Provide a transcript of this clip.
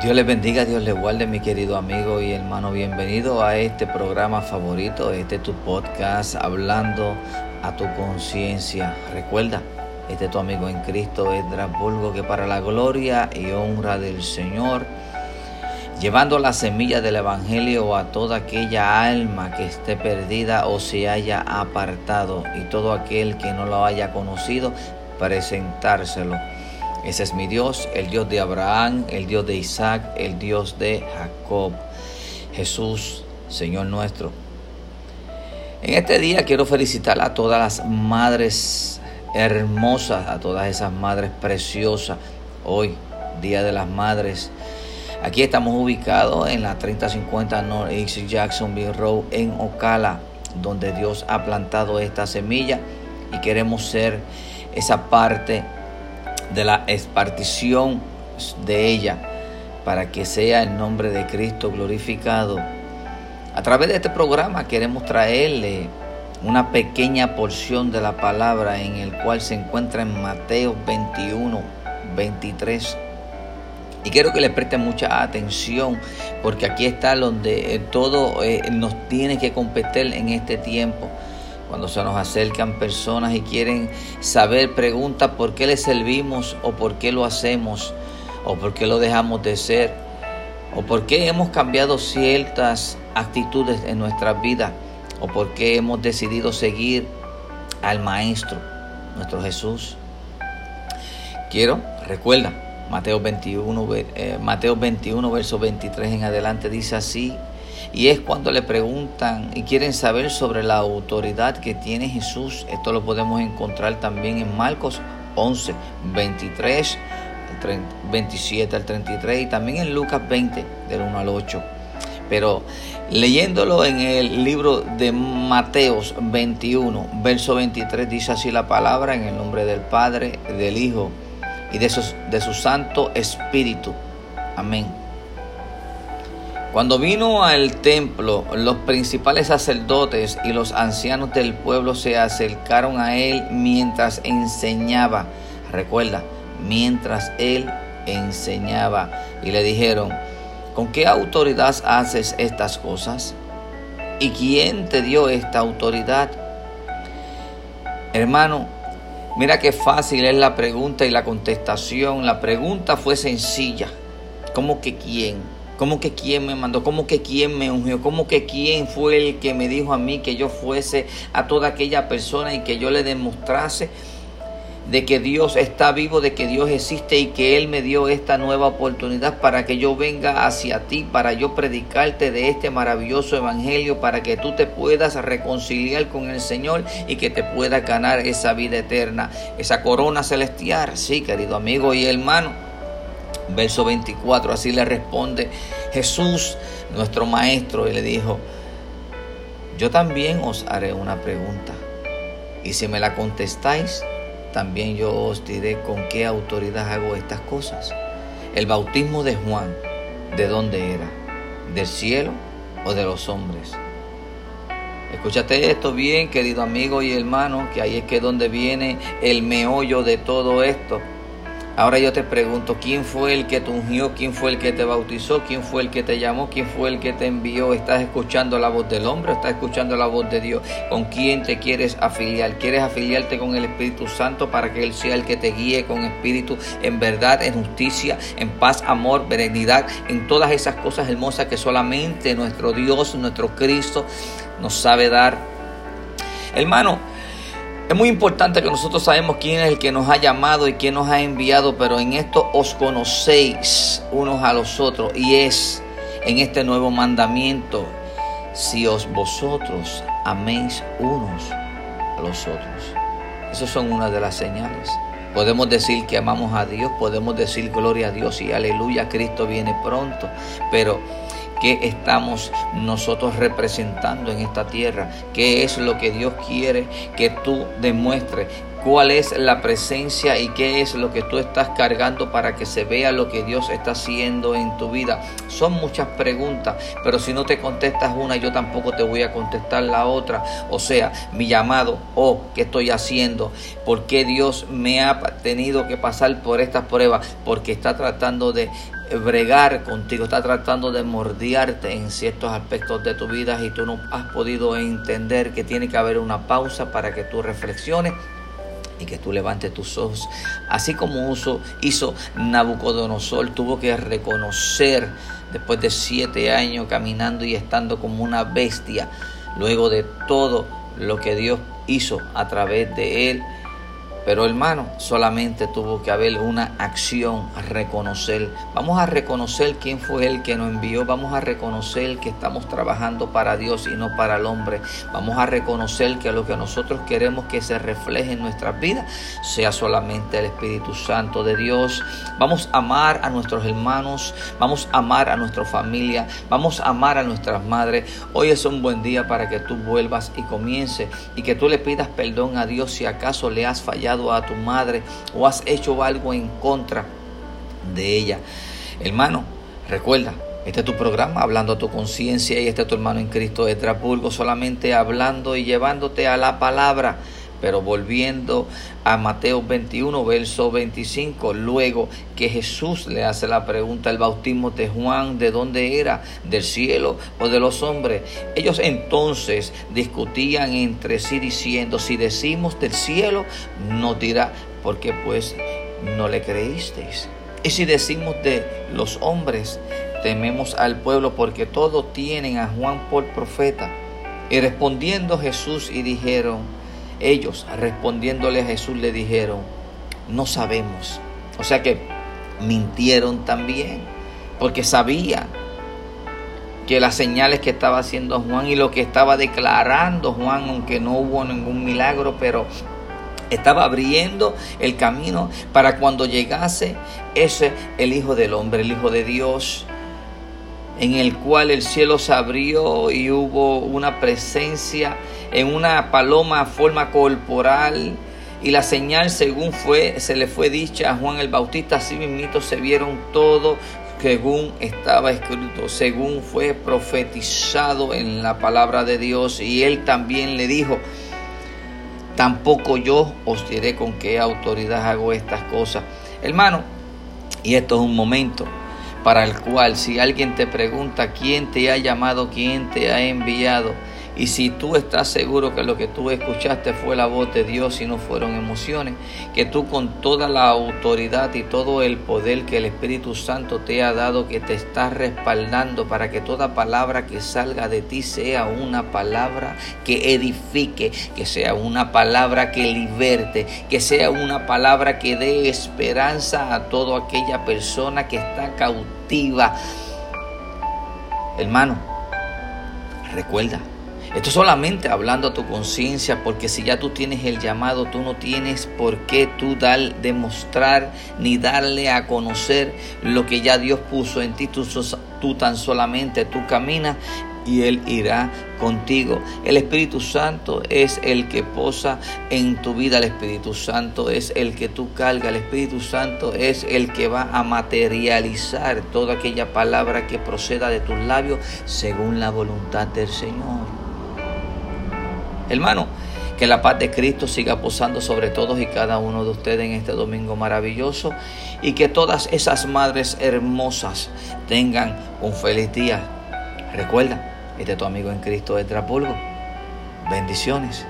Dios les bendiga, Dios les guarde, mi querido amigo y hermano. Bienvenido a este programa favorito, este tu podcast, hablando a tu conciencia. Recuerda, este tu amigo en Cristo, Edras Bulgo, que para la gloria y honra del Señor, llevando la semilla del Evangelio a toda aquella alma que esté perdida o se haya apartado y todo aquel que no lo haya conocido, presentárselo ese es mi Dios, el Dios de Abraham, el Dios de Isaac, el Dios de Jacob. Jesús, Señor nuestro. En este día quiero felicitar a todas las madres hermosas, a todas esas madres preciosas. Hoy, Día de las Madres. Aquí estamos ubicados en la 3050 North East Jacksonville Road en Ocala, donde Dios ha plantado esta semilla y queremos ser esa parte de la espartición de ella para que sea el nombre de Cristo glorificado. A través de este programa queremos traerle una pequeña porción de la palabra en el cual se encuentra en Mateo 21, 23. Y quiero que le preste mucha atención porque aquí está donde eh, todo eh, nos tiene que competir en este tiempo. Cuando se nos acercan personas y quieren saber, pregunta por qué le servimos o por qué lo hacemos o por qué lo dejamos de ser o por qué hemos cambiado ciertas actitudes en nuestra vida o por qué hemos decidido seguir al Maestro, nuestro Jesús. Quiero, recuerda, Mateo 21, eh, Mateo 21, verso 23 en adelante dice así, y es cuando le preguntan y quieren saber sobre la autoridad que tiene Jesús. Esto lo podemos encontrar también en Marcos 11, 23, 27 al 33 y también en Lucas 20, del 1 al 8. Pero leyéndolo en el libro de Mateos 21, verso 23, dice así la palabra en el nombre del Padre, del Hijo y de de su Santo Espíritu. Amén. Cuando vino al templo, los principales sacerdotes y los ancianos del pueblo se acercaron a él mientras enseñaba. Recuerda, mientras él enseñaba. Y le dijeron, ¿con qué autoridad haces estas cosas? ¿Y quién te dio esta autoridad? Hermano, mira qué fácil es la pregunta y la contestación. La pregunta fue sencilla. ¿Cómo que quién? ¿Cómo que quién me mandó? ¿Cómo que quién me ungió? ¿Cómo que quién fue el que me dijo a mí que yo fuese a toda aquella persona y que yo le demostrase de que Dios está vivo, de que Dios existe y que Él me dio esta nueva oportunidad para que yo venga hacia ti, para yo predicarte de este maravilloso evangelio, para que tú te puedas reconciliar con el Señor y que te puedas ganar esa vida eterna, esa corona celestial. Sí, querido amigo y hermano. Verso 24, así le responde Jesús, nuestro Maestro, y le dijo, yo también os haré una pregunta, y si me la contestáis, también yo os diré con qué autoridad hago estas cosas. El bautismo de Juan, ¿de dónde era? ¿Del cielo o de los hombres? Escúchate esto bien, querido amigo y hermano, que ahí es que donde viene el meollo de todo esto. Ahora yo te pregunto, ¿quién fue el que te ungió? ¿Quién fue el que te bautizó? ¿Quién fue el que te llamó? ¿Quién fue el que te envió? ¿Estás escuchando la voz del hombre estás escuchando la voz de Dios? ¿Con quién te quieres afiliar? ¿Quieres afiliarte con el Espíritu Santo para que Él sea el que te guíe con espíritu en verdad, en justicia, en paz, amor, benignidad, en todas esas cosas hermosas que solamente nuestro Dios, nuestro Cristo nos sabe dar? Hermano, es muy importante que nosotros sabemos quién es el que nos ha llamado y quién nos ha enviado, pero en esto os conocéis unos a los otros y es en este nuevo mandamiento, si os vosotros améis unos a los otros. Esas son una de las señales. Podemos decir que amamos a Dios, podemos decir gloria a Dios y aleluya, Cristo viene pronto, pero qué estamos nosotros representando en esta tierra, qué es lo que Dios quiere que tú demuestres cuál es la presencia y qué es lo que tú estás cargando para que se vea lo que Dios está haciendo en tu vida. Son muchas preguntas, pero si no te contestas una, yo tampoco te voy a contestar la otra. O sea, mi llamado, o oh, qué estoy haciendo, por qué Dios me ha tenido que pasar por estas pruebas, porque está tratando de bregar contigo, está tratando de mordiarte en ciertos aspectos de tu vida y tú no has podido entender que tiene que haber una pausa para que tú reflexiones y que tú levantes tus ojos. Así como hizo Nabucodonosor, tuvo que reconocer después de siete años caminando y estando como una bestia, luego de todo lo que Dios hizo a través de él pero hermano, solamente tuvo que haber una acción, a reconocer. Vamos a reconocer quién fue el que nos envió. Vamos a reconocer que estamos trabajando para Dios y no para el hombre. Vamos a reconocer que lo que nosotros queremos que se refleje en nuestras vidas sea solamente el Espíritu Santo de Dios. Vamos a amar a nuestros hermanos. Vamos a amar a nuestra familia. Vamos a amar a nuestras madres. Hoy es un buen día para que tú vuelvas y comiences y que tú le pidas perdón a Dios si acaso le has fallado a tu madre o has hecho algo en contra de ella. Hermano, recuerda, este es tu programa, hablando a tu conciencia y este es tu hermano en Cristo de Trapulgo, solamente hablando y llevándote a la palabra. Pero volviendo a Mateo 21, verso 25, luego que Jesús le hace la pregunta, el bautismo de Juan, ¿de dónde era? ¿Del cielo o de los hombres? Ellos entonces discutían entre sí diciendo, si decimos del cielo, no dirá, porque pues no le creísteis. Y si decimos de los hombres, tememos al pueblo porque todos tienen a Juan por profeta. Y respondiendo Jesús y dijeron, ellos respondiéndole a Jesús le dijeron, no sabemos. O sea que mintieron también, porque sabían que las señales que estaba haciendo Juan y lo que estaba declarando Juan, aunque no hubo ningún milagro, pero estaba abriendo el camino para cuando llegase ese el Hijo del Hombre, el Hijo de Dios, en el cual el cielo se abrió y hubo una presencia en una paloma forma corporal. Y la señal según fue se le fue dicha a Juan el Bautista así mismito se vieron todo según estaba escrito según fue profetizado en la palabra de Dios. Y él también le dijo tampoco yo os diré con qué autoridad hago estas cosas hermano y esto es un momento para el cual si alguien te pregunta quién te ha llamado quién te ha enviado y si tú estás seguro que lo que tú escuchaste fue la voz de Dios y no fueron emociones, que tú con toda la autoridad y todo el poder que el Espíritu Santo te ha dado, que te está respaldando para que toda palabra que salga de ti sea una palabra que edifique, que sea una palabra que liberte, que sea una palabra que dé esperanza a toda aquella persona que está cautiva. Hermano, recuerda, esto solamente hablando a tu conciencia, porque si ya tú tienes el llamado, tú no tienes por qué tú dar, demostrar ni darle a conocer lo que ya Dios puso en ti. Tú, tú tan solamente tú caminas y Él irá contigo. El Espíritu Santo es el que posa en tu vida. El Espíritu Santo es el que tú cargas. El Espíritu Santo es el que va a materializar toda aquella palabra que proceda de tus labios según la voluntad del Señor. Hermano, que la paz de Cristo siga posando sobre todos y cada uno de ustedes en este domingo maravilloso y que todas esas madres hermosas tengan un feliz día. Recuerda, este es tu amigo en Cristo de Trapulgo. Bendiciones.